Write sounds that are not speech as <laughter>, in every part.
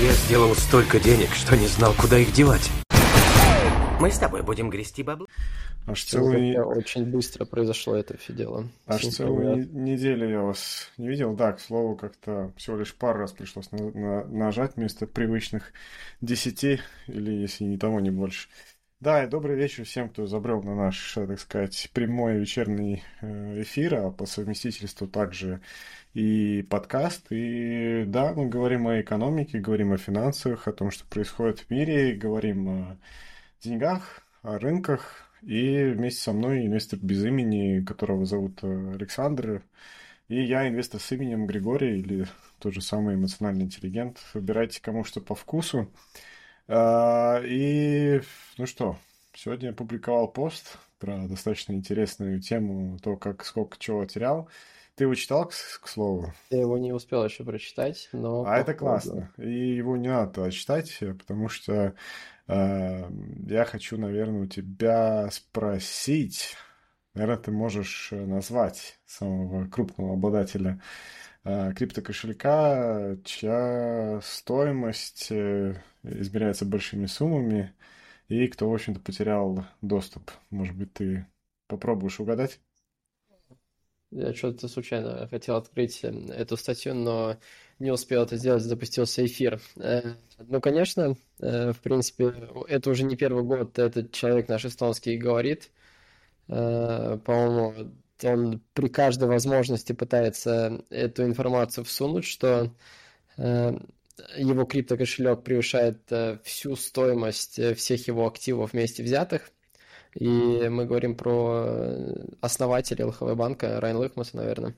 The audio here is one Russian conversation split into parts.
Я сделал столько денег, что не знал, куда их девать. Мы с тобой будем грести бабло. Аж целую... Очень быстро произошло это все дело. Аж целую не- неделю я вас не видел. Да, к слову, как-то всего лишь пару раз пришлось на- на- нажать вместо привычных десяти, или если не того, не больше. Да, и добрый вечер всем, кто забрел на наш, так сказать, прямой вечерний э, эфир, а по совместительству также и подкаст. И да, мы говорим о экономике, говорим о финансах, о том, что происходит в мире, говорим о деньгах, о рынках. И вместе со мной инвестор без имени, которого зовут э, Александр. И я инвестор с именем Григорий, или тот же самый эмоциональный интеллигент. Выбирайте кому что по вкусу. А, И, ну что, сегодня я публиковал пост про достаточно интересную тему, то, как сколько чего терял. Ты его читал, к, к слову? Я его не успел еще прочитать, но... А это классно. И его не надо читать, потому что э, я хочу, наверное, у тебя спросить. Наверное, ты можешь э, назвать самого крупного обладателя э, криптокошелька, чья стоимость э, измеряется большими суммами, и кто, в общем-то, потерял доступ. Может быть, ты попробуешь угадать? Я что-то случайно хотел открыть э, эту статью, но не успел это сделать, запустился эфир. Э, Ну, конечно, э, в принципе, это уже не первый год этот человек наш эстонский говорит. По-моему, он при каждой возможности пытается эту информацию всунуть, что его криптокошелек превышает всю стоимость всех его активов вместе взятых. И мы говорим про э, основателя ЛХВ банка Райан Лыхмаса, наверное.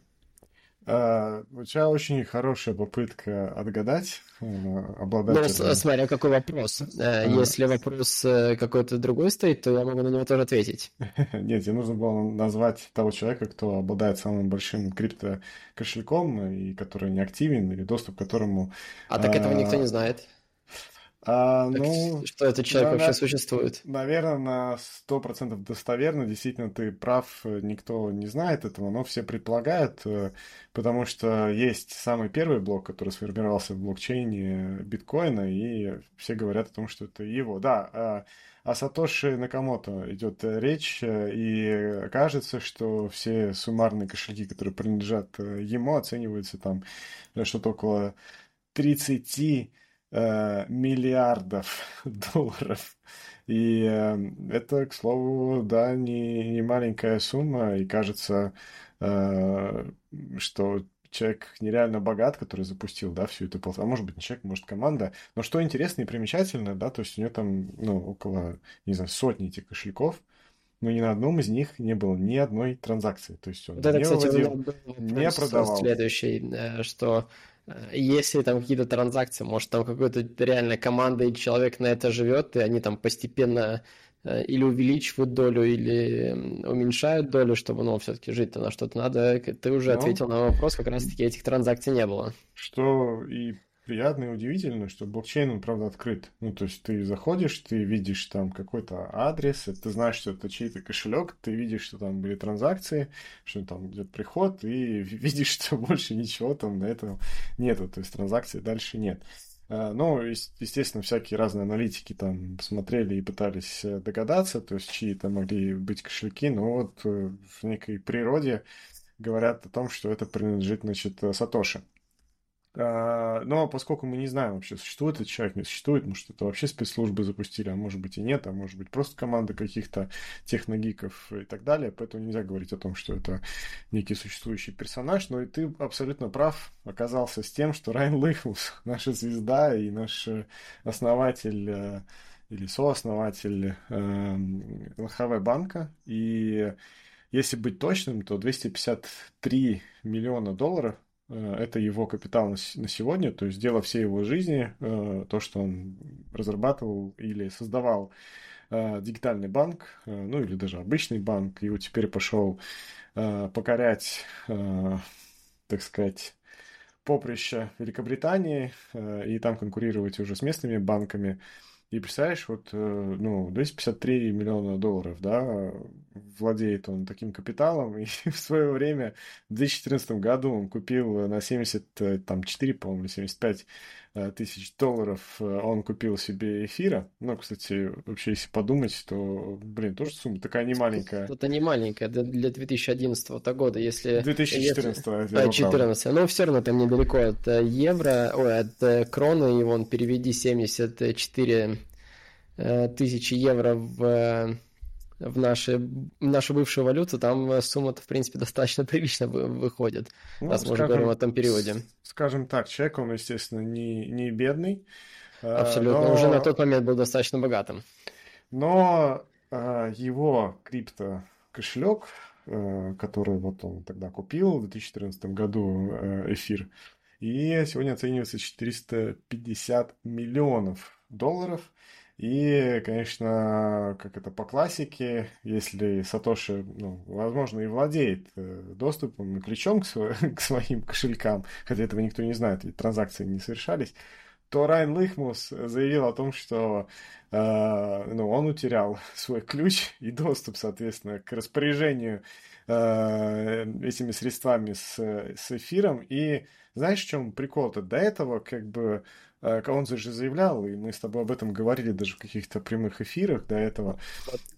А, У тебя очень хорошая попытка отгадать э, Ну, обладателя. с- смотря какой вопрос. Э, А. Если вопрос э, какой-то другой стоит, то я могу на него тоже ответить. <laughs> Нет, тебе нужно было назвать того человека, кто обладает самым большим крипто-кошельком и который не активен, или доступ к которому... А так этого никто А, не знает. А, Так ну, что этот человек да, вообще существует. наверное, на 100% достоверно. Действительно, ты прав, э, никто не знает этого, но все предполагают, э, потому что есть самый первый блок, который сформировался в блокчейне биткоина, и все говорят о том, что это его. Да, а о Сатоши Накамото идет речь, э, и кажется, что все суммарные кошельки, которые принадлежат ему, оцениваются там что-то около 30 э, миллиардов <laughs> долларов. И э, это, к слову, да, не, не маленькая сумма, и кажется, э, что человек нереально богат, который запустил, да, всю эту платформу. А может быть, не человек, может, команда. Но что интересно и примечательно, да, то есть у него там, ну, около, не знаю, сотни этих кошельков, но ни на одном из них не было ни одной транзакции. То есть он Вот это, не кстати, у меня выводил, не продавал. следующий, что если там какие-то транзакции, может, там какой-то реально команда и человек на это живет, и они там постепенно э, или увеличивают долю, или уменьшают долю, чтобы, ну, все-таки жить-то на что-то надо. К- Ты уже Ну, ответил на вопрос, как раз-таки этих транзакций не было. Что и приятно, и удивительно, что блокчейн, он, правда, открыт. Ну, то есть ты заходишь, ты видишь там какой-то адрес, ты знаешь, что это чей-то кошелек, ты видишь, что там были транзакции, что там идет приход, и <laughs> видишь, что больше ничего там на этом нету, то есть транзакций дальше нет. А, Ну, ес- естественно, всякие разные аналитики там смотрели и пытались э, догадаться, то есть чьи-то могли быть кошельки, но вот э, в некой природе говорят о том, что это принадлежит, значит, э, Сатоши. А, Но поскольку мы не знаем вообще, существует этот человек, не существует, может, это вообще спецслужбы запустили, а может быть и нет, а может быть просто команда каких-то техногиков и так далее, поэтому нельзя говорить о том, что это некий существующий персонаж, но и ты абсолютно прав оказался с тем, что Райан Лыхмус, <laughs> наша звезда и наш э, основатель э, или сооснователь эм, ЛХВ банка, и если быть точным, то 253 миллиона долларов э, это его капитал на сегодня, то есть дело всей его жизни, э, то, что он разрабатывал или создавал э, дигитальный банк, э, ну или даже обычный банк, и вот теперь пошел э, покорять, э, так сказать, поприще Великобритании э, и там конкурировать уже с местными банками. И представляешь, вот, э, ну, 253 миллиона долларов, да, владеет он таким капиталом, <laughs> и в свое время, в 2014 году он купил на 74, по-моему, или 75 тысяч долларов он купил себе эфира. Ну, кстати, вообще, если подумать, то, блин, тоже сумма такая не маленькая. Это не маленькая для 2011 года, если... 2014, если... Да, 14. Но все равно там недалеко от евро, ой, от кроны, и вон переведи 74 тысячи евро в в, наши, в нашу бывшую валюту, там э, сумма-то, в принципе, достаточно <laughs> прилично выходит, ну, раз мы уже говорим о том периоде. Скажем так, человек, он, естественно, не, не бедный. Э, Абсолютно, но... уже на тот момент был достаточно богатым. Но э, его крипто кошелек, который вот он тогда купил в 2014 году эфир, и сегодня оценивается 450 миллионов долларов. И, конечно, как это по классике, если Сатоши, ну, возможно, и владеет э, доступом и ключом к, сво- <laughs> к своим кошелькам, хотя этого никто не знает, ведь транзакции не совершались, то Райан Лихмус заявил о том, что э, ну, он утерял <laughs> свой ключ и доступ, соответственно, к распоряжению э, этими средствами с, с эфиром. И знаешь, в чем прикол-то? До этого как бы он же заявлял, и мы с тобой об этом говорили даже в каких-то прямых эфирах до этого.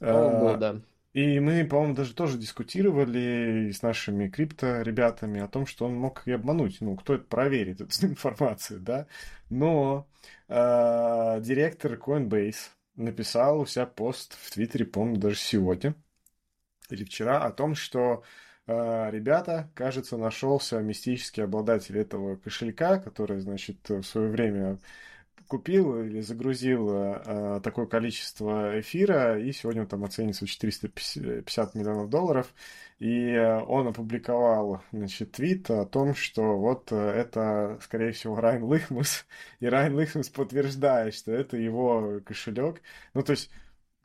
О, да. И мы, по-моему, даже тоже дискутировали с нашими крипто-ребятами о том, что он мог и обмануть. Ну, кто это проверит, <laughs> эту информацию, да? Но э, директор Coinbase написал у себя пост в Твиттере, по-моему, даже сегодня или вчера, о том, что ребята, кажется, нашелся мистический обладатель этого кошелька, который, значит, в свое время купил или загрузил э, такое количество эфира, и сегодня он там оценится в 450 миллионов долларов. И он опубликовал, значит, твит о том, что вот это, скорее всего, Райан Лихмус, <laughs> и Райан Лихмус подтверждает, что это его кошелек. Ну, то есть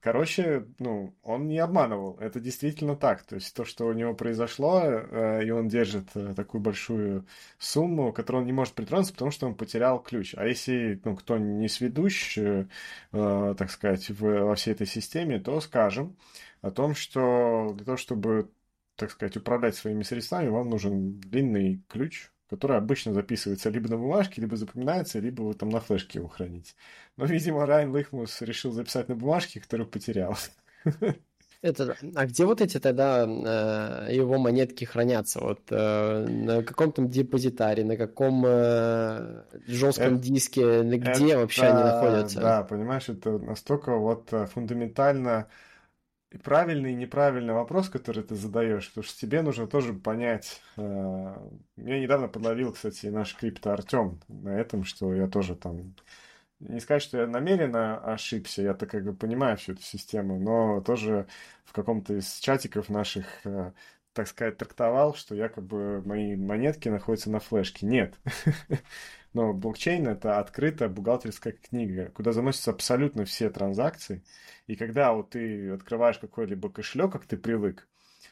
Короче, ну, он не обманывал. Это действительно так. То есть то, что у него произошло, э, и он держит э, такую большую сумму, которую он не может притронуться, потому что он потерял ключ. А если, ну, кто не сведущ, э, так сказать, во всей этой системе, то скажем о том, что для того, чтобы, так сказать, управлять своими средствами, вам нужен длинный ключ, который обычно записывается либо на бумажке, либо запоминается, либо вы там на флешке его храните. Но, видимо, Райан Лихмус решил записать на бумажке, которую потерял. Это, а где вот эти тогда э, его монетки хранятся? Вот э, на каком там депозитаре, на каком э, жестком это, диске, где это, вообще они находятся? Да, понимаешь, это настолько вот э, фундаментально правильный и неправильный вопрос, который ты задаешь, потому что тебе нужно тоже понять. Э, меня недавно подловил, кстати, наш крипто Артем на этом, что я тоже там не сказать, что я намеренно ошибся, я-то как бы понимаю всю эту систему, но тоже в каком-то из чатиков наших, э, так сказать, трактовал, что якобы мои монетки находятся на флешке. Нет. <laughs> Но блокчейн — это открытая бухгалтерская книга, куда заносятся абсолютно все транзакции. И когда вот ты открываешь какой-либо кошелек, как ты привык,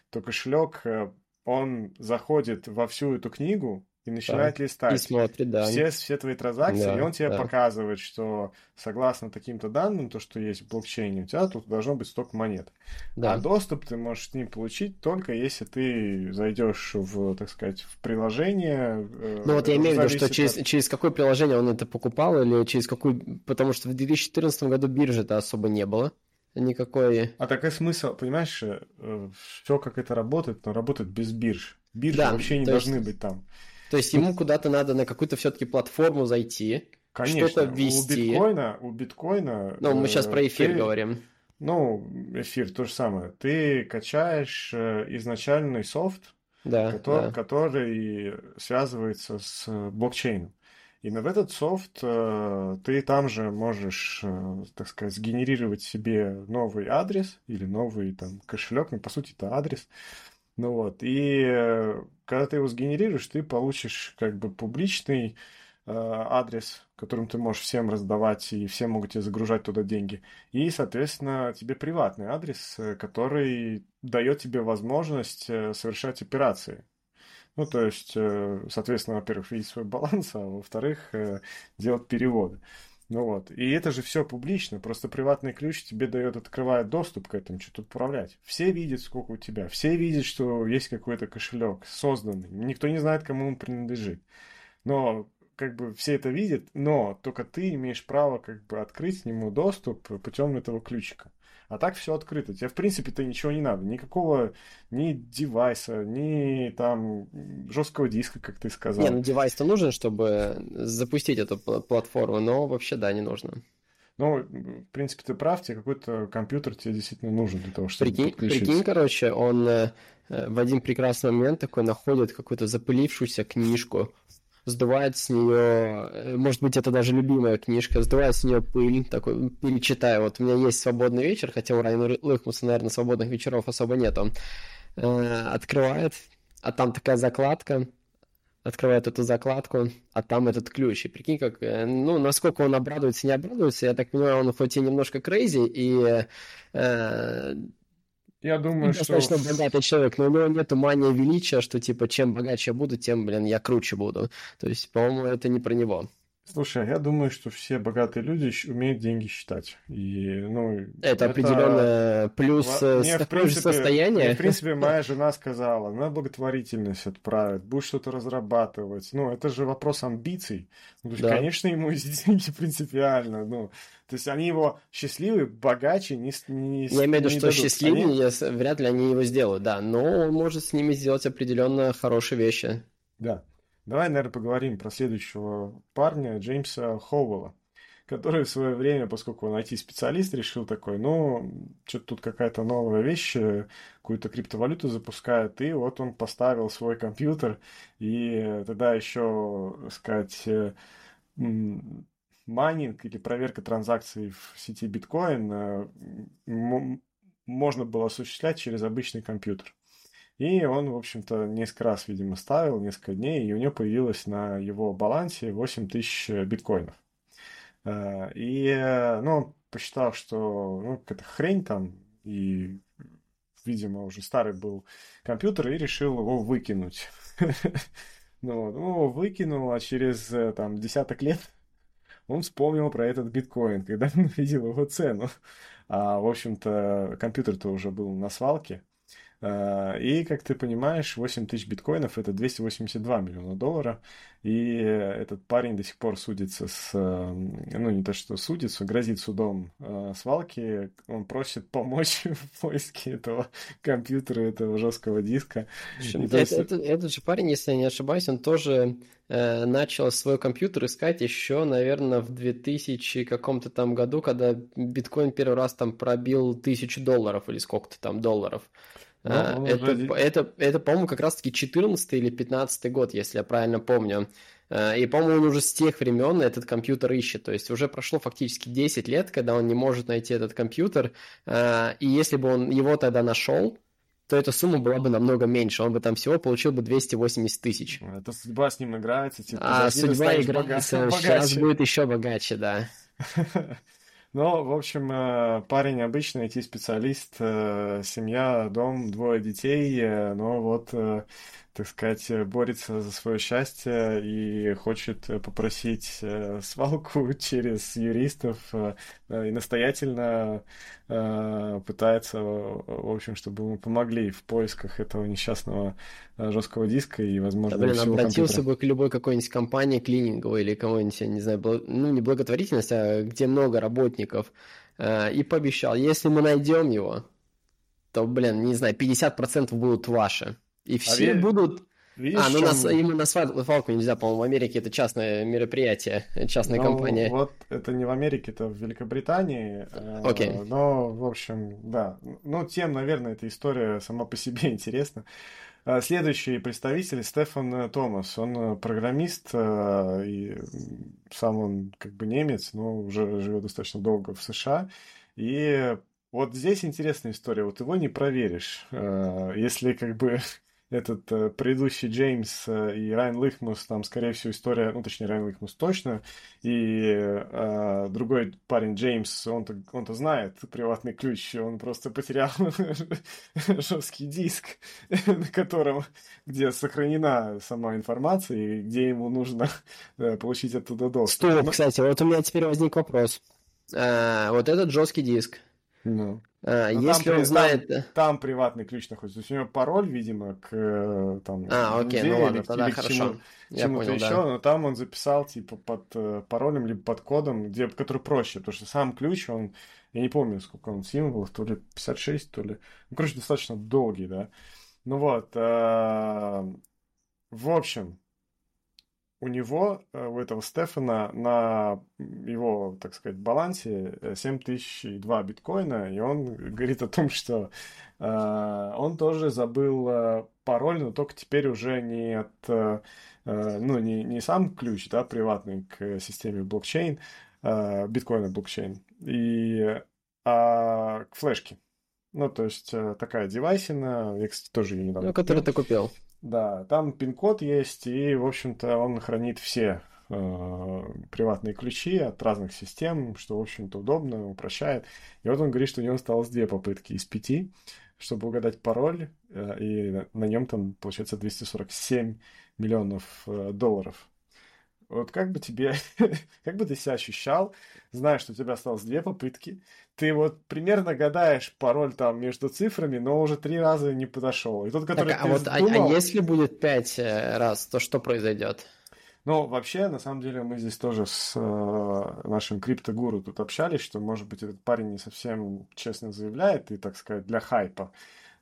то кошелек, э, он заходит во всю эту книгу, и начинает так, листать и смотрит, да. все, все твои транзакции, да, и он тебе да. показывает, что согласно таким-то данным, то, что есть в блокчейне, у тебя тут должно быть столько монет. Да. А доступ ты можешь с ним получить только если ты зайдешь в, так сказать, в приложение. Э, ну вот я имею в виду, что через, от... через какое приложение он это покупал, или через какую... Потому что в 2014 году биржи-то особо не было никакой... А такой смысл, понимаешь, э, все как это работает, но работает без бирж. Биржи да, вообще не должны есть... быть там. То есть ему куда-то надо на какую-то все-таки платформу зайти, что-то ввести. У биткоина, у биткоина. Ну, мы сейчас про э, эфир ты, говорим. Ну, эфир то же самое. Ты качаешь э, изначальный софт, да, который, да. который связывается с блокчейном. И в этот софт э, ты там же можешь, так сказать, сгенерировать себе новый адрес или новый там кошелек, ну, по сути, это адрес, ну вот, и э, когда ты его сгенерируешь, ты получишь как бы публичный э, адрес, которым ты можешь всем раздавать, и все могут тебе загружать туда деньги. И, соответственно, тебе приватный адрес, э, который дает тебе возможность э, совершать операции. Ну, то есть, соответственно, во-первых, видеть свой <laughs> баланс, а во-вторых, делать переводы. Ну вот. И это же все публично. Просто приватный ключ тебе дает, открывает доступ к этому, что тут управлять. Все видят, сколько у тебя. Все видят, что есть какой-то кошелек созданный. Никто не знает, кому он принадлежит. Но как бы все это видят, но только ты имеешь право как бы открыть к нему доступ путем этого ключика. А так все открыто. Тебе, в принципе-то, ничего не надо. Никакого ни девайса, ни там жесткого диска, как ты сказал. Не, ну девайс-то нужен, чтобы запустить эту платформу, но вообще, да, не нужно. Ну, в принципе, ты прав, тебе какой-то компьютер тебе действительно нужен для того, чтобы прикинь, прикинь, короче, он э, в один прекрасный момент такой находит какую-то запылившуюся книжку, сдувает с нее, э, может быть, это даже любимая книжка, сдувает с нее пыль, такой, перечитаю. Вот у меня есть свободный вечер, хотя у Райана Лыхмуса, наверное, свободных вечеров особо нету. Э, открывает, а там такая закладка, открывает эту закладку, а там этот ключ. И прикинь, как, э, ну, насколько он обрадуется, не обрадуется. Я так понимаю, он хоть и немножко крейзи, и э, я думаю, достаточно что... богатый человек, но у него нет мания величия, что типа чем богаче я буду, тем, блин, я круче буду. То есть, по-моему, это не про него. Слушай, я думаю, что все богатые люди умеют деньги считать. И, ну, это, это... определенно плюс мне, в принципе, состояние. Мне, в принципе, моя жена сказала, на благотворительность отправить, будешь что-то разрабатывать. Ну, это же вопрос амбиций. Ну, то есть, да. конечно, ему <laughs> эти деньги принципиально. Ну, то есть они его счастливы, богаче не не Я имею в виду, что дадут. счастливее, они... вряд ли они его сделают, да. Но он может с ними сделать определенно хорошие вещи. Да. Давай, наверное, поговорим про следующего парня, Джеймса Хоуэлла, который в свое время, поскольку он IT-специалист, решил такой, ну, что-то тут какая-то новая вещь, какую-то криптовалюту запускает, и вот он поставил свой компьютер, и тогда еще, сказать, э, майнинг или проверка транзакций в сети биткоин э, можно было осуществлять через обычный компьютер. И он, в общем-то, несколько раз, видимо, ставил, несколько дней, и у него появилось на его балансе 8 тысяч биткоинов. Э, и, э, ну, он посчитал, что, ну, какая-то хрень там, и, видимо, уже старый был компьютер, и решил его выкинуть. <laughs> Ну, ну, выкинул, а через, э, там, десяток лет он вспомнил про этот биткоин, когда он <laughs> увидел его цену. А, в общем-то, компьютер-то уже был на свалке. Э, и, как ты понимаешь, 8 тысяч биткоинов – это 282 миллиона долларов. И этот парень до сих пор судится с... Ну, не то, что судится, грозит судом э, свалки. Он просит помочь <laughs> в поиске этого компьютера, этого жесткого диска. Это, есть... это, этот же парень, если я не ошибаюсь, он тоже э, начал свой компьютер искать еще, наверное, в 2000 каком-то там году, когда биткоин первый раз там пробил тысячу долларов или сколько-то там долларов. Ну, а, это, это, это, это, по-моему, как раз-таки 14 или 15 год, если я правильно помню. А, и, по-моему, он уже с тех времен этот компьютер ищет. То есть уже прошло фактически 10 лет, когда он не может найти этот компьютер. А, и если бы он его тогда нашел, то эта сумма была бы намного меньше. Он бы там всего получил бы 280 тысяч. Это судьба с ним играется. Типа, а судьба играется. Сейчас будет еще богаче, да. <laughs> Ну, в общем, э, парень обычный IT-специалист, э, семья, дом, двое детей, э, но вот так сказать, борется за свое счастье и хочет попросить э, свалку <laughs> через юристов э, и настоятельно э, пытается, в общем, чтобы ему помогли в поисках этого несчастного жесткого диска и, возможно, да, блин, всего обратился компьютера. бы к любой какой-нибудь компании клининговой или кого-нибудь, я не знаю, ну, не благотворительность, а где много работников, и пообещал, если мы найдем его, то, блин, не знаю, 50% будут ваши. И а все а будут... Видишь, а, ну чем... на, именно на свалку нельзя, по-моему, в Америке это частное мероприятие, частная ну, компания. Вот это не в Америке, это в Великобритании. Э, Окей. Okay. Но, в общем, да. Ну, тем, наверное, эта история сама по себе <laughs> интересна. Э, следующий представитель Стефан Томас. Он э, программист, и сам он как бы немец, но уже живет достаточно долго в США. И вот здесь интересная история. Вот его не проверишь. Если как бы <laughs> этот э, предыдущий Джеймс э, и Райан Лихмус, там, скорее всего, история, ну, точнее, Райан Лихмус точно, и э, другой парень Джеймс, он-то, он-то знает приватный ключ, он просто потерял <laughs> жесткий диск, <laughs> на котором, где сохранена сама информация, и где ему нужно э, получить оттуда доступ. Стоп, кстати, вот у меня теперь возник вопрос. А, вот этот жесткий диск, ну. А, Но если он знает... Там, там приватный ключ находится. То есть у него пароль, видимо, к э, там, а, окей, ну ладно, тогда хорошо. Чему, Я чему-то понял, еще, да. но там он записал типа под э, паролем либо под кодом, где, который проще, потому что сам ключ, он, я не помню, сколько он символов, то ли 56, то ли... Ну, короче, достаточно долгий, да. Ну вот, э, в общем, у него, э, у этого Стефана, на его, так сказать, балансе 7002 э, биткоина, и он <laughs> говорит о том, что э, он тоже забыл э, пароль, но только теперь уже не от, э, ну, не, не сам ключ, да, приватный к системе блокчейн, э, биткоина блокчейн, и, а к флешке. Ну, то есть такая девайсина, я, кстати, тоже ее недавно Ну, которую ты купил. Да, там пин-код есть, и, в общем-то, он хранит все э, приватные ключи от разных систем, что, в общем-то, удобно, упрощает. И вот он говорит, что у него осталось две попытки из пяти, чтобы угадать пароль, э, и на нем там, получается, 247 миллионов э, долларов. Вот как бы тебе, <laughs> как бы ты себя ощущал, зная, что у тебя осталось две попытки, ты вот примерно гадаешь пароль там между цифрами, но уже три раза не подошел. И тот, который так, а, вот, думал... а, а если будет пять э, раз, то что произойдет? Ну, вообще, на самом деле, мы здесь тоже с э, нашим криптогуру тут общались, что, может быть, этот парень не совсем честно заявляет и, так сказать, для хайпа.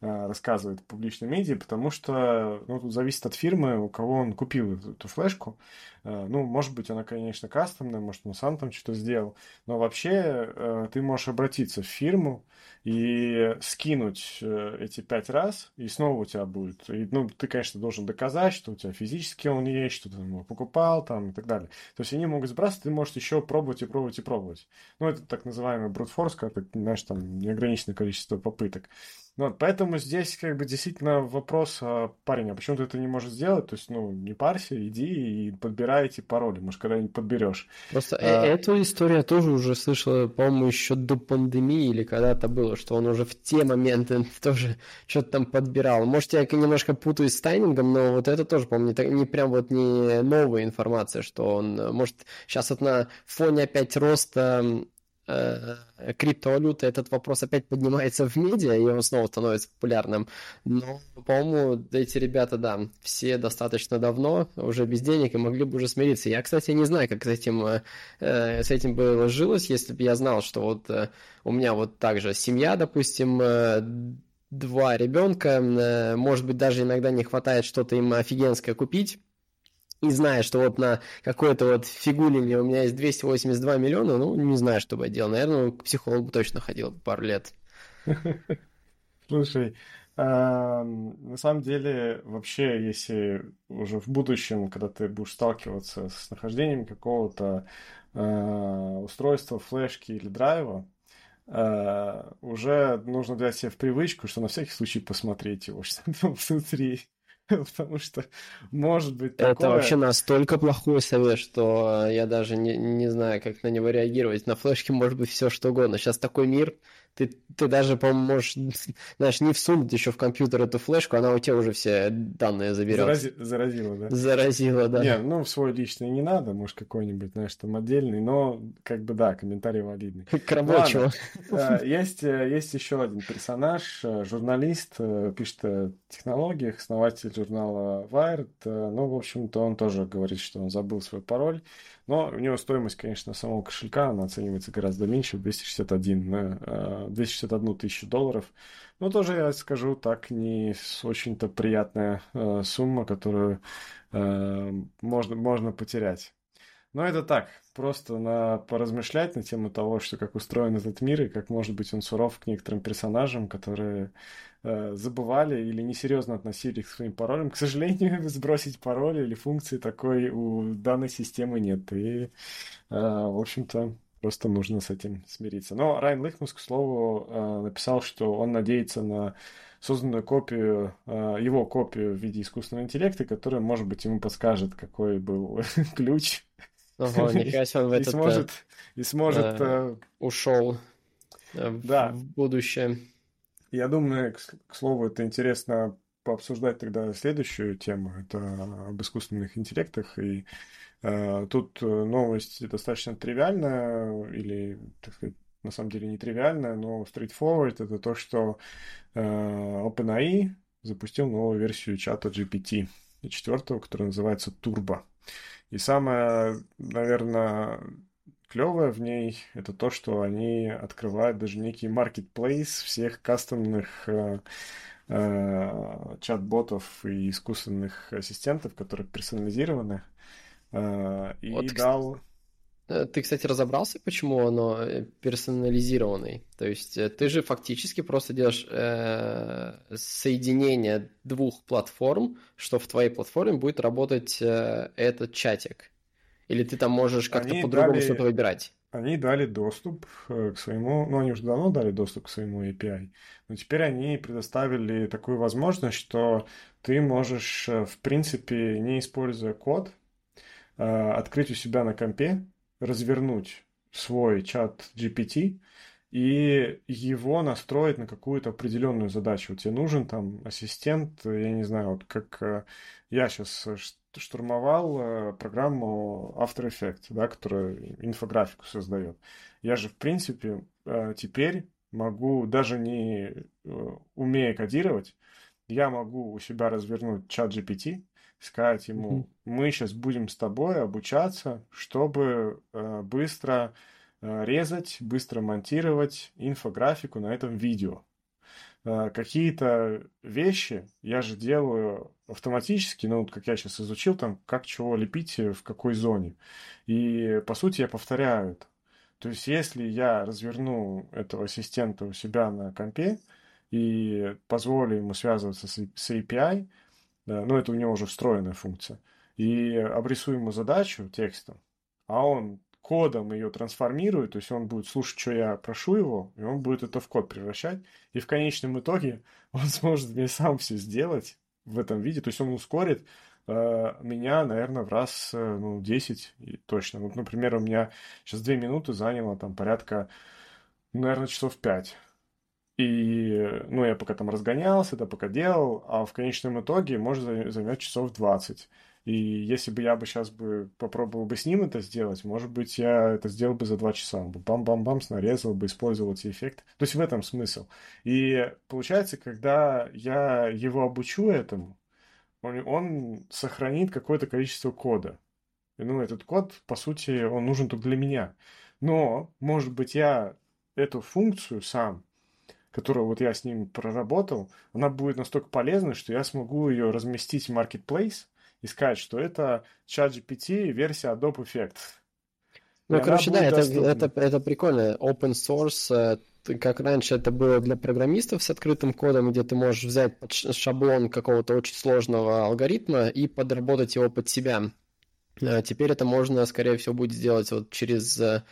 Э, рассказывает в публичном медиа, потому что ну, тут зависит от фирмы, у кого он купил эту, эту флешку. Э, ну, может быть, она, конечно, кастомная, может, он сам там что-то сделал, но вообще э, ты можешь обратиться в фирму и скинуть эти пять раз, и снова у тебя будет. И, ну, ты, конечно, должен доказать, что у тебя физически он есть, что ты его покупал там и так далее. То есть они могут сбрасывать, ты можешь еще пробовать и пробовать и пробовать. Ну, это так называемый force, когда, знаешь, там неограниченное количество попыток. Ну, вот, поэтому здесь как бы действительно вопрос, а, парень, а почему ты это не можешь сделать? То есть, ну, не парься, иди и подбирай эти пароли, может, когда-нибудь подберешь. Просто э, а... эту историю я тоже уже слышал, по-моему, еще до пандемии или когда-то было, что он уже в те моменты <laughs> тоже что-то там подбирал. Может, я немножко путаюсь с таймингом, но вот это тоже, по-моему, не, не прям вот не новая информация, что он, может, сейчас вот на фоне опять роста э, криптовалюты этот вопрос опять поднимается в медиа, и он снова становится популярным. Но, по-моему, эти ребята, да, все достаточно давно уже без денег и могли бы уже смириться. Я, кстати, не знаю, как с этим, э, с этим бы жилось, если бы я знал, что вот э, у меня вот также семья, допустим, э, два ребенка, э, может быть, даже иногда не хватает что-то им офигенское купить, и зная, что вот на какой-то вот фигулине у меня есть 282 миллиона, ну, не знаю, что бы я делал. Наверное, к психологу точно ходил пару лет. <laughs> Слушай, на самом деле, вообще, если уже в будущем, когда ты будешь сталкиваться с нахождением какого-то а, устройства, флешки или драйва, а, уже нужно взять себе в привычку, что на всякий случай посмотреть его, <laughs> что там внутри. <laughs> потому что может быть такое... Это вообще настолько плохой совет, что я даже не, не знаю, как на него реагировать. На флешке может быть все что угодно. Сейчас такой мир, ты, ты даже, по-моему, можешь, <laughs> знаешь, не всунуть еще в компьютер эту флешку, она у тебя уже все данные заберет. Зарази, заразила, да? Заразила, да. Не, ну, в свой личный не надо, может, какой-нибудь, знаешь, там отдельный, но, как бы, да, комментарий валидный. <laughs> К рабочему. Ладно. Э, есть, э, есть еще один персонаж, э, журналист, пишет о технологиях, основатель журнала Wired. Ну, в общем-то, он тоже говорит, что он забыл свой пароль. Но у него стоимость, конечно, самого кошелька, она оценивается гораздо меньше, 261, 261 э, тысячу долларов. Но тоже, я скажу так, не очень-то приятная э, сумма, которую э, можно, можно потерять. Но это так, просто на поразмышлять на тему того, что как устроен этот мир и как может быть он суров к некоторым персонажам, которые э, забывали или несерьезно относились к своим паролям. К сожалению, <laughs> сбросить пароль или функции такой у данной системы нет. И, э, в общем-то, просто нужно с этим смириться. Но Райан Лихмус, к слову, э, написал, что он надеется на созданную копию, э, его копию в виде искусственного интеллекта, которая, может быть, ему подскажет, какой был <laughs> ключ Ого, нифига <laughs> себе он в этот... И сможет... И сможет э, ушел да. в будущее. Я думаю, к, к слову, это интересно пообсуждать тогда следующую тему. Это об искусственных интеллектах. И э, тут новость достаточно тривиальная или, так сказать, на самом деле нетривиальное, но straightforward это то, что э, OpenAI запустил новую версию чата GPT четвертого, которая называется Turbo. И самое, наверное, клевое в ней это то, что они открывают даже некий marketplace всех кастомных э, э, чат-ботов и искусственных ассистентов, которые персонализированы. Э, и вот, дал... Э, ты, кстати, разобрался, почему оно э, персонализированный? То есть э, ты же фактически просто делаешь э, соединение двух платформ, что в твоей платформе будет работать э, этот чатик. Или ты там можешь как-то по-другому дали... что-то выбирать? Они дали доступ к своему, ну они уже давно дали доступ к своему API, но теперь они предоставили такую возможность, что ты можешь, в принципе, не используя код, открыть у себя на компе развернуть свой чат GPT и его настроить на какую-то определенную задачу. Тебе нужен там ассистент, я не знаю, вот как э, я сейчас штурмовал э, программу After Effects, да, которая инфографику создает. Я же, в принципе, э, теперь могу, даже не умея кодировать, я могу у себя развернуть чат GPT, сказать ему, мы сейчас будем с тобой обучаться, чтобы э, быстро э, резать, быстро монтировать инфографику на этом видео. Э, какие-то вещи я же делаю автоматически, ну, вот как я сейчас изучил, там, как чего лепить в какой зоне. И, по сути, я повторяю это. То есть, если я разверну этого ассистента у себя на компе и позволю ему связываться с API, да, ну это у него уже встроенная функция, и обрисую ему задачу текстом, а он кодом ее трансформирует, то есть он будет слушать, что я прошу его, и он будет это в код превращать, и в конечном итоге <laughs> он сможет мне сам все сделать в этом виде, то есть он ускорит э, меня, наверное, в раз э, ну, 10 точно. Вот, например, у меня сейчас 2 минуты заняло там порядка, наверное, часов 5 и, ну, я пока там разгонялся, да, пока делал, а в конечном итоге может займет часов 20. И если бы я бы сейчас бы попробовал бы с ним это сделать, может быть, я это сделал бы за два часа. Бам-бам-бам, нарезал бы, использовал эти эффекты. То есть в этом смысл. И получается, когда я его обучу этому, он, он сохранит какое-то количество кода. И, ну, этот код, по сути, он нужен только для меня. Но, может быть, я эту функцию сам которую вот я с ним проработал, она будет настолько полезной, что я смогу ее разместить в Marketplace и сказать, что это ChatGPT версия Adobe Effect. Ну, короче, да, это, это, это прикольно. Open source, э, как раньше это было для программистов с открытым кодом, где ты можешь взять шаблон какого-то очень сложного алгоритма и подработать его под себя. Э, теперь это можно, скорее всего, будет сделать вот через э,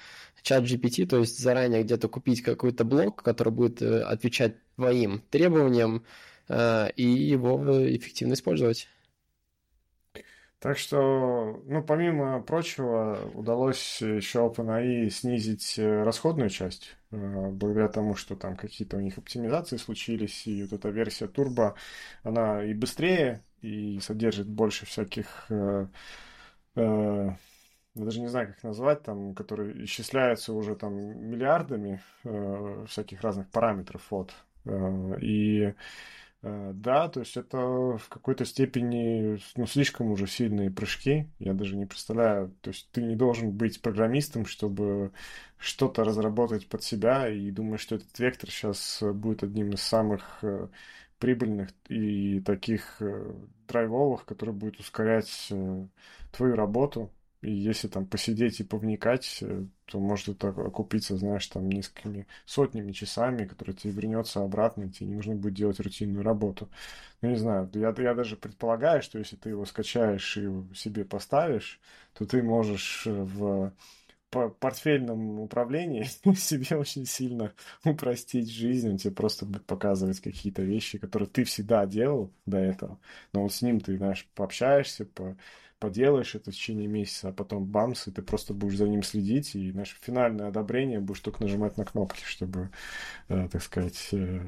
чат GPT, то есть заранее где-то купить какой-то блок, который будет э, отвечать твоим требованиям, и его эффективно использовать. Так что, ну, помимо прочего, удалось еще OpenAI снизить расходную часть, благодаря тому, что там какие-то у них оптимизации случились, и вот эта версия Turbo, она и быстрее, и содержит больше всяких э, я даже не знаю, как назвать, там, которые исчисляются уже там миллиардами э, всяких разных параметров от. Э, и э, да, то есть это в какой-то степени ну, слишком уже сильные прыжки. Я даже не представляю. То есть ты не должен быть программистом, чтобы что-то разработать под себя и думать, что этот вектор сейчас будет одним из самых э, прибыльных и таких э, драйвовых, который будет ускорять э, твою работу. И если там посидеть и повникать, э, то может это окупиться, знаешь, там несколькими сотнями часами, которые тебе вернется обратно, и тебе не нужно будет делать рутинную работу. Ну, не знаю, я, я даже предполагаю, что если ты его скачаешь и себе поставишь, то ты можешь в портфельном управлении <laughs> себе очень сильно упростить жизнь. Он тебе просто будет показывать какие-то вещи, которые ты всегда делал до этого. Но вот с ним ты, знаешь, пообщаешься, по, поделаешь это в течение месяца, а потом бамс, и ты просто будешь за ним следить, и наше финальное одобрение будешь только нажимать на кнопки, чтобы, э, так сказать, э,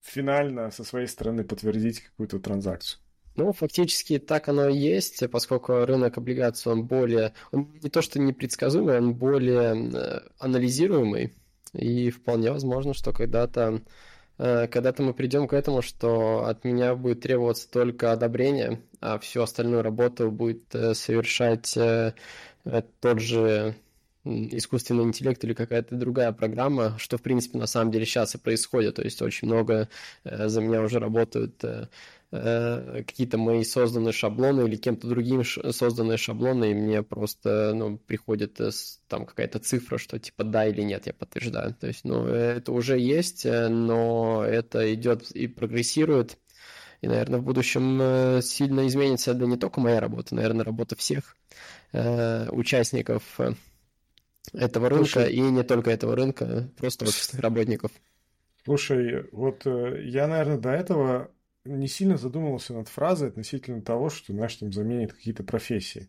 финально со своей стороны подтвердить какую-то транзакцию. Ну, фактически так оно и есть, поскольку рынок облигаций, он более, он не то что непредсказуемый, он более э, анализируемый. И вполне возможно, что когда-то когда-то мы придем к этому, что от меня будет требоваться только одобрение, а всю остальную работу будет э, совершать тот же искусственный интеллект или какая-то другая программа, что, в принципе, на самом деле сейчас и происходит. То есть очень много за меня уже работают Э, какие-то мои созданные шаблоны или кем-то другим созданные шаблоны, и мне просто ну, приходит э, там какая-то цифра, что типа да или нет, я подтверждаю. То есть, ну, это уже есть, э, но это идет и прогрессирует. И, наверное, в будущем сильно изменится, да не только моя работа, наверное, работа всех участников этого рынка, Слушай, и не только этого рынка, просто офисных работников. Слушай, вот я, наверное, до этого не сильно задумывался над фразой относительно того, что, знаешь, там заменит какие-то профессии.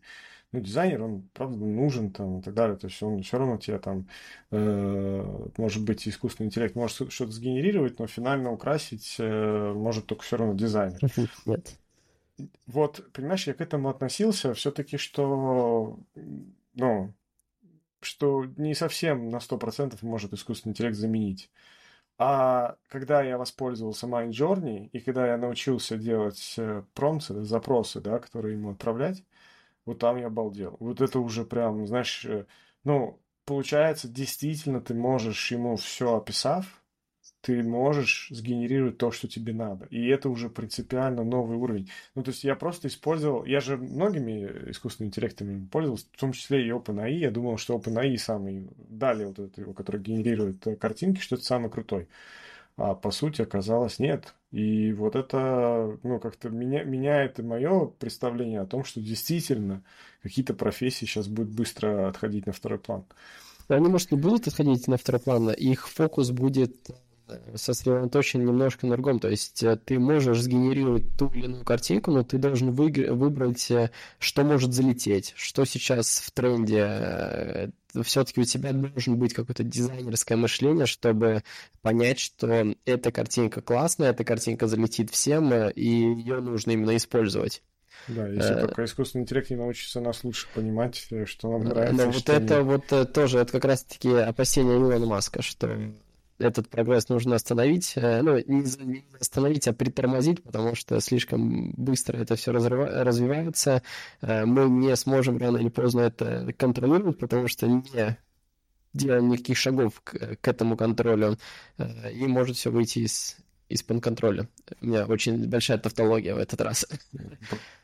Ну, дизайнер, он, правда, нужен там и так далее. То есть он все равно тебе там, э, может быть, искусственный интеллект может что-то сгенерировать, но финально украсить э, может только все равно дизайнер. Нет. Вот, понимаешь, я к этому относился все-таки, что, ну, что не совсем на 100% может искусственный интеллект заменить. А когда я воспользовался Mind Journey, и когда я научился делать э, промцы, запросы, да, которые ему отправлять, вот там я обалдел. Вот это уже прям, знаешь, э, ну, получается, действительно ты можешь ему все описав, ты можешь сгенерировать то, что тебе надо. И это уже принципиально новый уровень. Ну, то есть я просто использовал... Я же многими искусственными интеллектами пользовался, в том числе и OpenAI. Я думал, что OpenAI самый... Далее вот этот его, который генерирует э, картинки, что это самый крутой. А по сути оказалось нет. И вот это, ну, как-то меня, меняет и мое представление о том, что действительно какие-то профессии сейчас будут быстро отходить на второй план. Они, может, не будут отходить на второй план, их фокус будет сосредоточен немножко на другом. То есть э, ты можешь сгенерировать ту или иную картинку, но ты должен выбрать, э, что может залететь, что сейчас в тренде. Э, Все-таки у тебя должен быть какое-то дизайнерское мышление, чтобы понять, что эта картинка классная, эта картинка залетит всем, и ее нужно именно использовать. Да, если только искусственный интеллект не научится нас лучше понимать, что нам нравится. Но вот это нет. вот тоже, это как раз-таки опасение Илона Маска, что этот прогресс нужно остановить, э, ну, не остановить, а притормозить, потому что слишком быстро это все развивается. Э, мы не сможем рано или поздно это контролировать, потому что не делаем никаких шагов к, к этому контролю, э, и может все выйти из, из-под контроля. У меня очень большая тавтология в этот раз.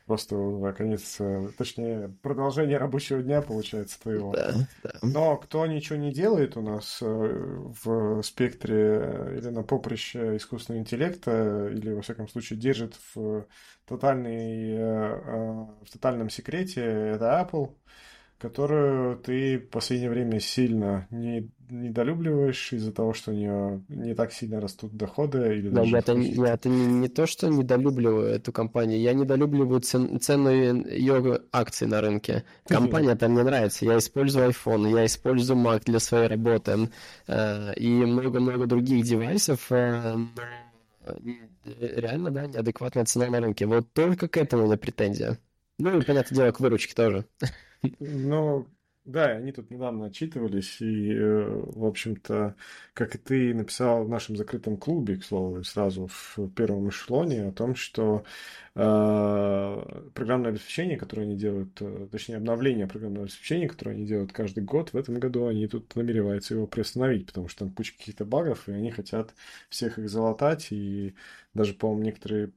Просто наконец, точнее, продолжение рабочего дня получается твоего. Да, да. Но кто ничего не делает у нас э, в спектре или на поприще искусственного интеллекта, или, во всяком случае, держит в, тотальной, э, э, в тотальном секрете, это Apple которую ты в последнее время сильно не, недолюбливаешь из-за того, что у нее не так сильно растут доходы? Или да, даже это, я это не, не то, что недолюбливаю эту компанию, я недолюбливаю цен, цену ее акций на рынке. Компания-то мне нравится, я использую iPhone, я использую Mac для своей работы э, и много-много других девайсов, э, реально, да, неадекватная цена на рынке. Вот только к этому на претензия. Ну и, понятное дело, к выручке тоже. Ну, да, они тут недавно отчитывались, и, э, в общем-то, как и ты написал в нашем закрытом клубе, к слову, сразу в первом эшелоне, о том, что э, программное обеспечение, которое они делают, э, точнее, обновление программного обеспечения, которое они делают каждый год, в этом году они тут намереваются его приостановить, потому что там куча каких-то багов, и они хотят всех их залатать, и даже, по-моему, некоторые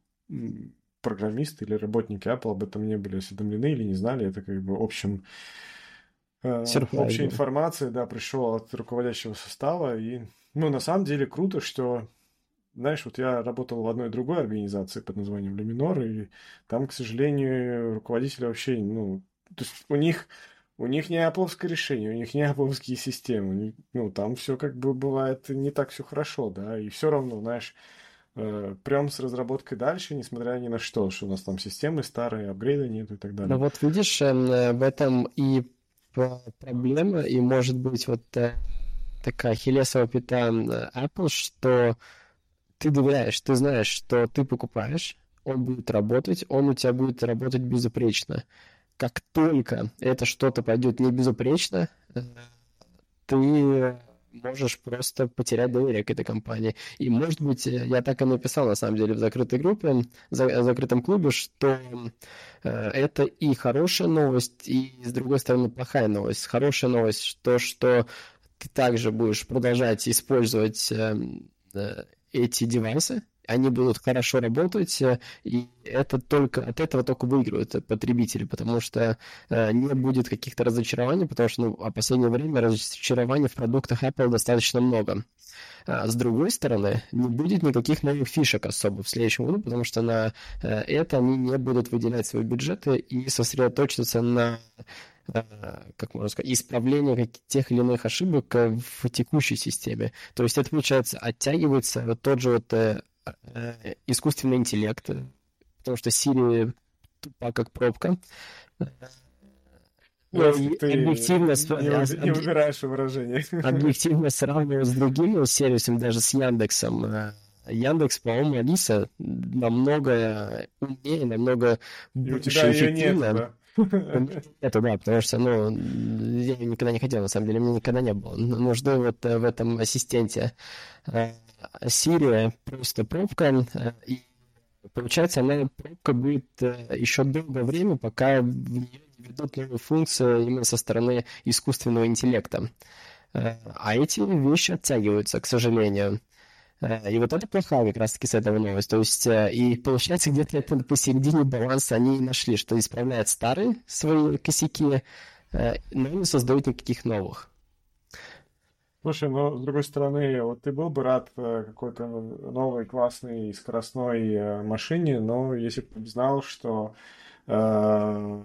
программисты или работники Apple об этом не были осведомлены или не знали. Это как бы общем э, общая информация, да, пришел от руководящего состава. И, ну, на самом деле круто, что знаешь, вот я работал в одной другой организации под названием Люминор, и там, к сожалению, руководители вообще, ну, то есть у них у них не Apple решение, у них не Apple системы. Ну, там все как бы бывает не так все хорошо, да, и все равно, знаешь, Э, прям с разработкой дальше, несмотря ни на что, что у нас там системы старые, апгрейда нет и так далее. Ну вот видишь, эм, в этом и проблема, и может быть вот э, такая хилесова пята Apple, что ты доверяешь, ты знаешь, что ты покупаешь, он будет работать, он у тебя будет работать безупречно. Как только это что-то пойдет не безупречно, э, ты можешь просто потерять доверие к этой компании. И, может быть, э, я так и написал, на самом деле, в закрытой группе, в закрытом клубе, что э, это и хорошая новость, и, с другой стороны, плохая новость. Хорошая новость, то, что ты также будешь продолжать использовать эм, эти девайсы, они будут хорошо работать, э, и это только, от этого только выиграют потребители, потому что э, не будет каких-то разочарований, потому что ну, в последнее время разочарований в продуктах Apple достаточно много. А с другой стороны, не будет никаких новых фишек особо в следующем году, потому что на э, это они не будут выделять свои бюджеты и сосредоточиться на как можно сказать, исправление тех или иных ошибок в текущей системе. То есть это, получается, оттягивается вот тот же вот Э, искусственный интеллект, потому что Siri тупа как пробка. Ну, ты объективно, не, не выбираешь выражение. <laughs> Объективно сравниваю с другими сервисами, даже с Яндексом. Э, Яндекс, по-моему, Алиса намного умнее, намного больше эффективна. Нет, да? <laughs> Это да, потому что, ну, я никогда не хотел, на самом деле, мне никогда не было. Нужны вот э, в этом ассистенте. Сирия просто пробка, э, и получается, она пробка будет э, еще долгое время, пока в нее не ведут новые функции именно со стороны искусственного интеллекта. Э, а эти вещи оттягиваются, к сожалению. И вот это плохая как раз-таки с этого новость. То есть, и получается, где-то это посередине баланса они нашли, что исправляют старые свои косяки, но не создают никаких новых. Слушай, но с другой стороны, вот ты был бы рад э, какой-то новой классной скоростной э, машине, но если бы знал, что э,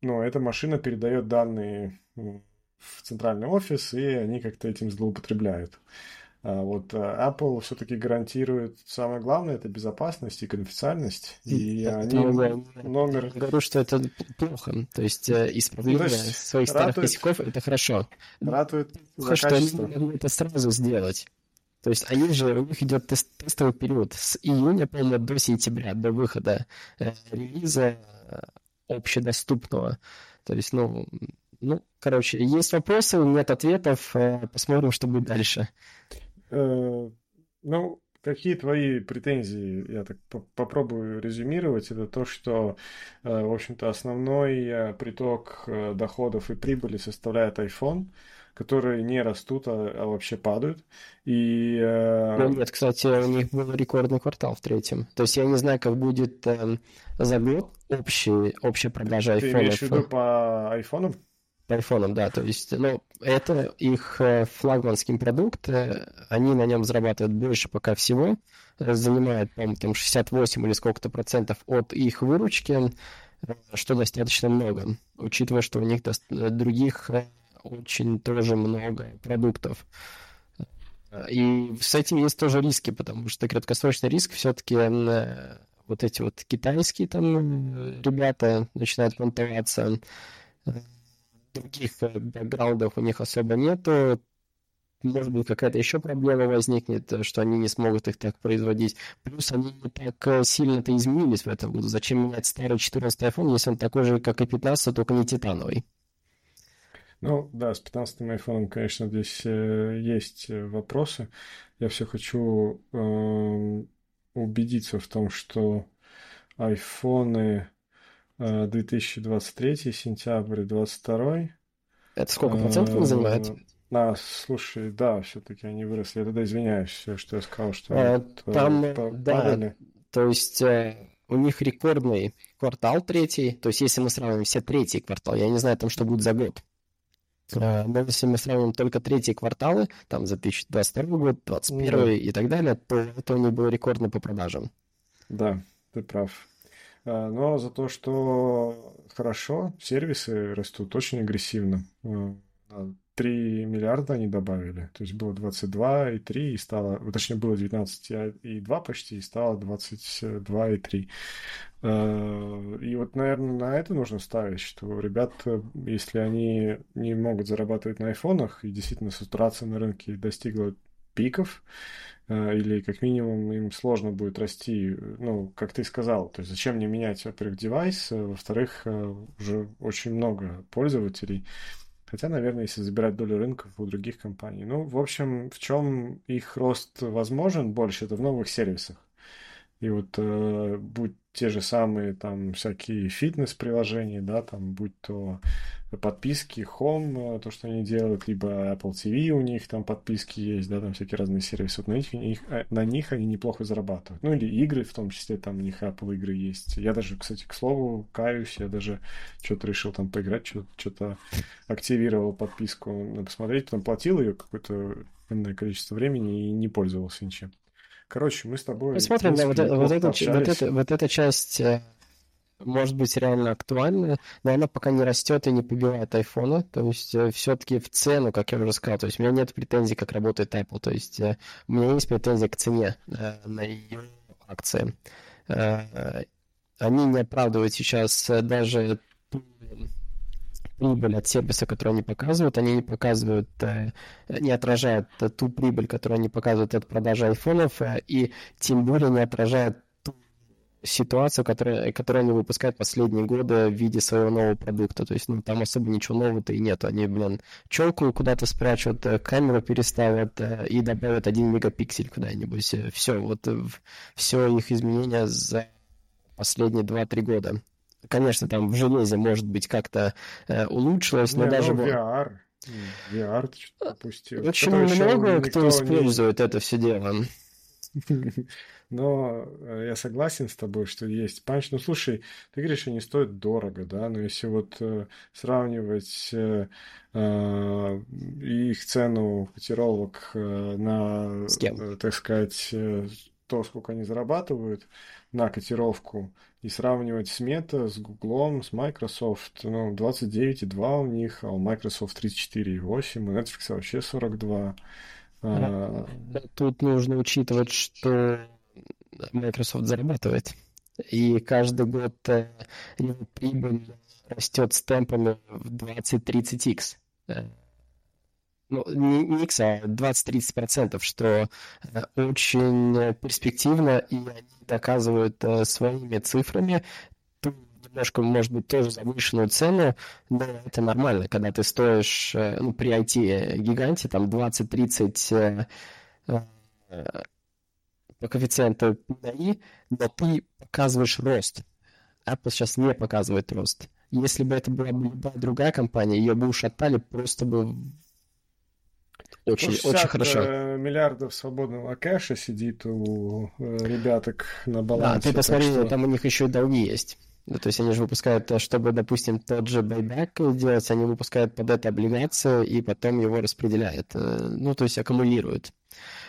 ну, эта машина передает данные в центральный офис, и они как-то этим злоупотребляют. А вот э, Apple все-таки гарантирует самое главное это безопасность и конфиденциальность. И они номер. Я говорю, что это плохо. То есть э, исправление ну, есть, своих старых косяков это хорошо. Ратует за что они могли это сразу сделать. То есть они же, у них идет тест, тестовый период с июня, по до сентября, до выхода э, релиза э, общедоступного. То есть, ну, ну, короче, есть вопросы, нет ответов, э, посмотрим, что будет дальше. Э, ну, какие твои претензии, я так попробую резюмировать, это то, что, э, в общем-то, основной э, приток доходов и прибыли составляет iPhone, которые не растут, а, а вообще падают. И, ну, нет, кстати, у них был рекордный квартал в третьем. То есть я не знаю, как будет э, за год общий, общая продажа айфонов. Ты имеешь в виду по айфонам? Айфонам, да. То есть, ну, это их э, флагманский продукт. Э, они на нем зарабатывают больше пока всего. Э, занимает, по-моему, там 68 или сколько-то процентов от их выручки, что достаточно много, учитывая, что у них других очень тоже много продуктов. И с этим есть тоже риски, потому что краткосрочный риск все-таки вот эти вот китайские там ребята начинают понтоваться, других э, бэкграундов у них особо нету. Может быть, какая-то еще проблема возникнет, э, что они не смогут их так производить. Плюс они не так э, сильно-то изменились в этом году. Зачем менять старый 14 iPhone, если он такой же, как и 15, только не титановый? Ну да, с 15 айфоном, конечно, здесь э, есть вопросы. Я все хочу э, убедиться в том, что айфоны 2023, сентябрь 22. Это сколько процентов они занимают? А, слушай, да, все-таки они выросли. Я тогда извиняюсь, что я сказал, что а, там, да, то есть э, у них рекордный квартал третий, то есть если мы сравним все третий квартал, я не знаю там, что будет за год. Э, но если мы сравним только третьи кварталы, там за 2022 год, 2021 да. и так далее, то это у них был рекордный по продажам. Да, ты прав. А, но за то, что хорошо, сервисы растут очень агрессивно. 3 а, миллиарда они добавили. То есть было 22 и 3, и стало, точнее было 19 и 2 почти, и стало 22 и 3. А, и вот, наверное, на это нужно ставить, что ребят, если они не могут зарабатывать на айфонах, и действительно сатурация на рынке достигла пиков, Э, или как минимум им сложно будет расти, ну, как ты сказал, то есть зачем мне менять, во-первых, девайс, э, во-вторых, э, уже очень много пользователей, Хотя, наверное, если забирать долю рынков у других компаний. Ну, в общем, в чем их рост возможен больше, это в новых сервисах. И вот э, будь те же самые там всякие фитнес-приложения, да, там будь то подписки Home, э, то, что они делают, либо Apple TV у них там подписки есть, да, там всякие разные сервисы. Вот на них, их, э, на них они неплохо зарабатывают. Ну, или игры, в том числе, там у них Apple игры есть. Я даже, кстати, к слову, каюсь, я даже что-то решил там поиграть, что-то активировал подписку посмотреть, потом платил ее какое-то количество времени и не пользовался ничем. Короче, мы с тобой... Посмотрим, да, вот, вот, это, вот, это, вот эта часть э, может быть реально актуальна, но она пока не растет и не побивает айфона. То есть э, все-таки в цену, как я уже сказал, то есть у меня нет претензий, как работает Apple. То есть э, у меня есть претензии к цене на ее акции. Они не оправдывают сейчас даже прибыль от сервиса, который они показывают, они не показывают, э, не отражают ту прибыль, которую они показывают от продажи айфонов, э, и тем более не отражают ту ситуацию, которую, которую они выпускают последние годы в виде своего нового продукта. То есть, ну, там особо ничего нового-то и нет. Они, блин, челку куда-то спрячут, э, камеру переставят и добавят один мегапиксель куда-нибудь. Все, вот все их изменения за последние 2-3 года конечно, там в железе, может быть, как-то э, улучшилось, но Не, даже... Ну, VR. VR что-то пропустил. Очень много кто использует не... это все дело. <laughs> Но э, я согласен с тобой, что есть панч. Ну, слушай, ты говоришь, они стоят дорого, да? Но если вот э, сравнивать э, э, их цену котировок э, на, э, так сказать, то, сколько они зарабатывают на котировку, и сравнивать с Meta, с Google, с Microsoft, ну, 29,2 у них, а у Microsoft 34,8, у Netflix вообще 42. А... Тут нужно учитывать, что Microsoft зарабатывает. И каждый год э, его прибыль растет с темпами в 20-30x ну, не X, а 20-30%, что э, очень перспективно, и они доказывают э, своими цифрами немножко, может быть, тоже завышенную цену, но это нормально, когда ты стоишь, э, ну, при IT-гиганте, там, 20-30 по коэффициенту PI, но ты показываешь рост. Apple сейчас не показывает рост. Если бы это была любая другая компания, ее бы ушатали просто бы очень, очень хорошо. Э, миллиардов свободного кэша сидит у э, ребяток на балансе. Да, ты посмотри, что... там у них еще и долги есть. Ну, то есть они же выпускают, э, чтобы, допустим, тот же байбек делать, они выпускают под это облигацию и потом его распределяют. Ну, то есть аккумулируют.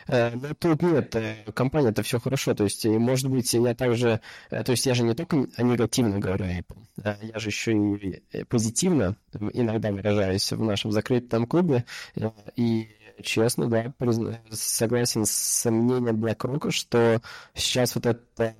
Но тут нет, компания это все хорошо. То есть, может быть, я также... То есть я же не только негативно говорю Apple, я же еще и позитивно иногда выражаюсь в нашем закрытом клубе. И честно, да, согласен с мнением BlackRock, что сейчас вот эта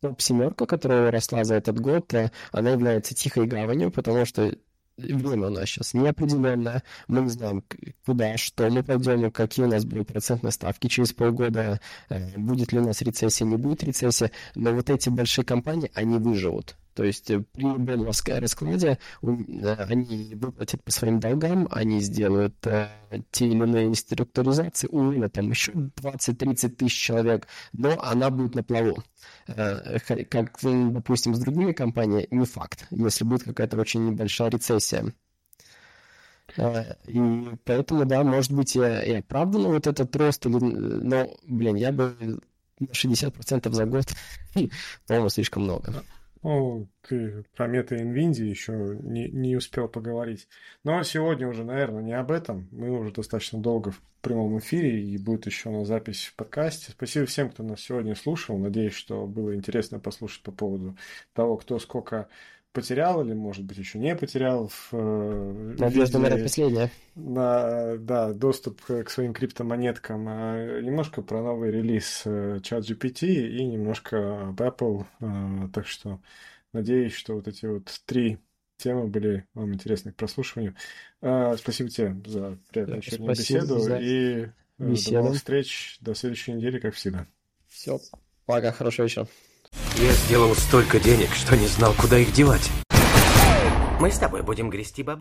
топ-семерка, которая росла за этот год, э, она является тихой гаванью, потому что время у нас сейчас неопределенное, мы не знаем, куда, что мы пойдем, какие у нас будут процентные ставки через полгода, э, будет ли у нас рецессия, не будет рецессия, но вот эти большие компании, они выживут. То есть э, при любом раскладе э, они выплатят по своим долгам, они сделают э, те или иные структуризации, уволят там еще 20-30 тысяч человек, но она будет на плаву. Как, допустим, с другими компаниями, не факт, если будет какая-то очень небольшая рецессия. И поэтому, да, может быть, и оправдано вот этот рост, но, блин, я бы на 60% за год, <laughs> по-моему, слишком много. Ну, ты про мета Nvidia еще не, не успел поговорить. Но сегодня уже, наверное, не об этом. Мы уже достаточно долго в прямом эфире, и будет еще на запись в подкасте. Спасибо всем, кто нас сегодня слушал. Надеюсь, что было интересно послушать по поводу того, кто сколько потерял или, может быть, еще не потерял в э, Надежда, наверное, последняя. На, да, доступ к своим криптомонеткам. А немножко про новый релиз э, ChatGPT и немножко об Apple. А, так что надеюсь, что вот эти вот три темы были вам интересны к прослушиванию. А, спасибо тебе за приятную вечернюю беседу. За... И беседу. до новых встреч. До следующей недели, как всегда. Все. Пока. Хорошего вечера. Я сделал столько денег, что не знал, куда их девать. Мы с тобой будем грести бабло.